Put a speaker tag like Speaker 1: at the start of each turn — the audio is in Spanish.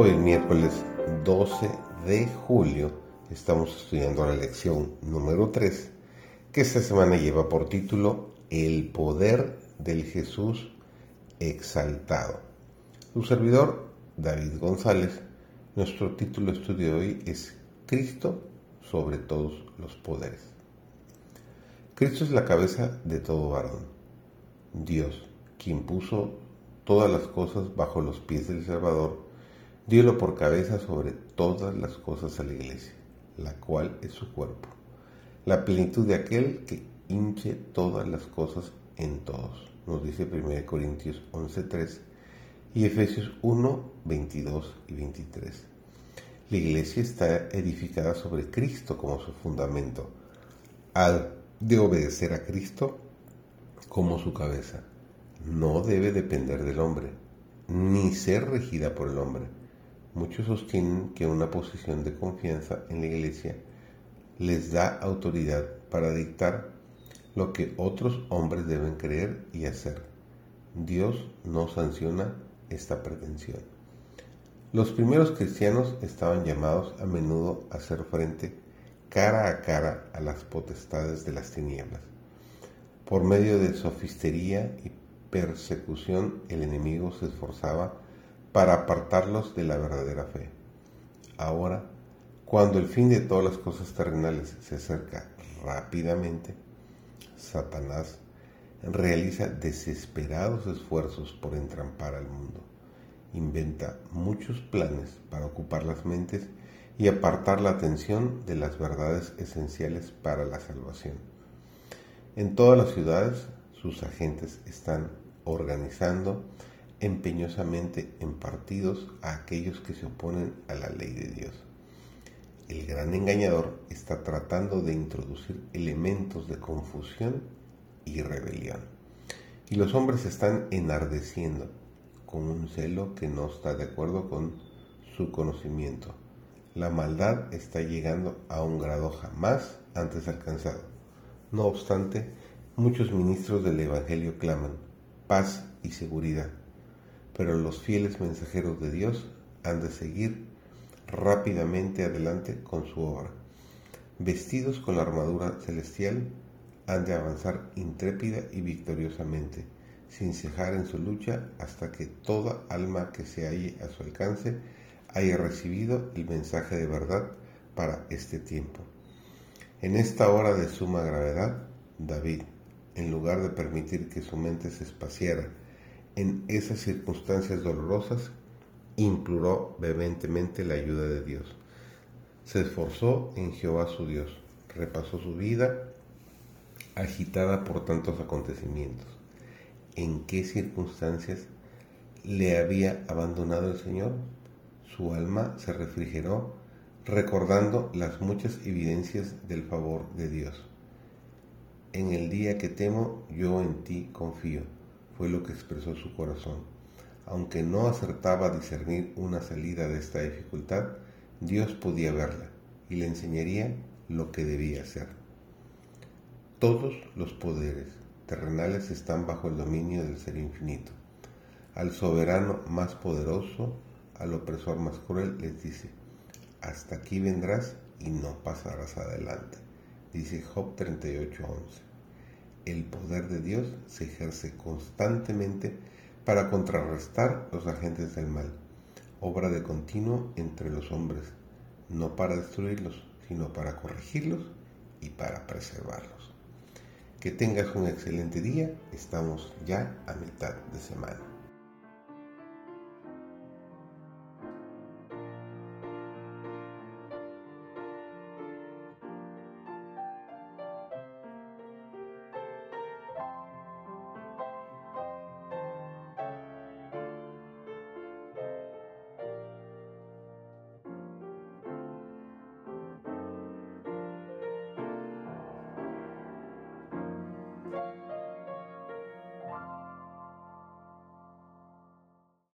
Speaker 1: Hoy miércoles 12 de julio estamos estudiando la lección número 3 que esta semana lleva por título El poder del Jesús exaltado. Su servidor David González, nuestro título de estudio de hoy es Cristo sobre todos los poderes. Cristo es la cabeza de todo varón. Dios, quien puso todas las cosas bajo los pies del Salvador, Díelo por cabeza sobre todas las cosas a la iglesia, la cual es su cuerpo, la plenitud de aquel que hinche todas las cosas en todos, nos dice 1 Corintios 11.3 y Efesios 1, 22 y 23. La iglesia está edificada sobre Cristo como su fundamento, al de obedecer a Cristo como su cabeza. No debe depender del hombre, ni ser regida por el hombre Muchos sostienen que una posición de confianza en la Iglesia les da autoridad para dictar lo que otros hombres deben creer y hacer. Dios no sanciona esta pretensión. Los primeros cristianos estaban llamados a menudo a hacer frente cara a cara a las potestades de las tinieblas. Por medio de sofistería y persecución el enemigo se esforzaba para apartarlos de la verdadera fe. Ahora, cuando el fin de todas las cosas terrenales se acerca rápidamente, Satanás realiza desesperados esfuerzos por entrampar al mundo. Inventa muchos planes para ocupar las mentes y apartar la atención de las verdades esenciales para la salvación. En todas las ciudades, sus agentes están organizando empeñosamente en partidos a aquellos que se oponen a la ley de Dios. El gran engañador está tratando de introducir elementos de confusión y rebelión. Y los hombres están enardeciendo con un celo que no está de acuerdo con su conocimiento. La maldad está llegando a un grado jamás antes alcanzado. No obstante, muchos ministros del Evangelio claman paz y seguridad pero los fieles mensajeros de Dios han de seguir rápidamente adelante con su obra. Vestidos con la armadura celestial, han de avanzar intrépida y victoriosamente, sin cejar en su lucha hasta que toda alma que se halle a su alcance haya recibido el mensaje de verdad para este tiempo. En esta hora de suma gravedad, David, en lugar de permitir que su mente se espaciara en esas circunstancias dolorosas, imploró vehementemente la ayuda de Dios. Se esforzó en Jehová su Dios, repasó su vida agitada por tantos acontecimientos. ¿En qué circunstancias le había abandonado el Señor? Su alma se refrigeró recordando las muchas evidencias del favor de Dios. En el día que temo, yo en ti confío fue lo que expresó su corazón. Aunque no acertaba a discernir una salida de esta dificultad, Dios podía verla y le enseñaría lo que debía hacer. Todos los poderes terrenales están bajo el dominio del Ser Infinito. Al soberano más poderoso, al opresor más cruel, les dice, hasta aquí vendrás y no pasarás adelante. Dice Job 38:11 el poder de Dios se ejerce constantemente para contrarrestar los agentes del mal, obra de continuo entre los hombres, no para destruirlos, sino para corregirlos y para preservarlos. Que tengas un excelente día, estamos ya a mitad de semana.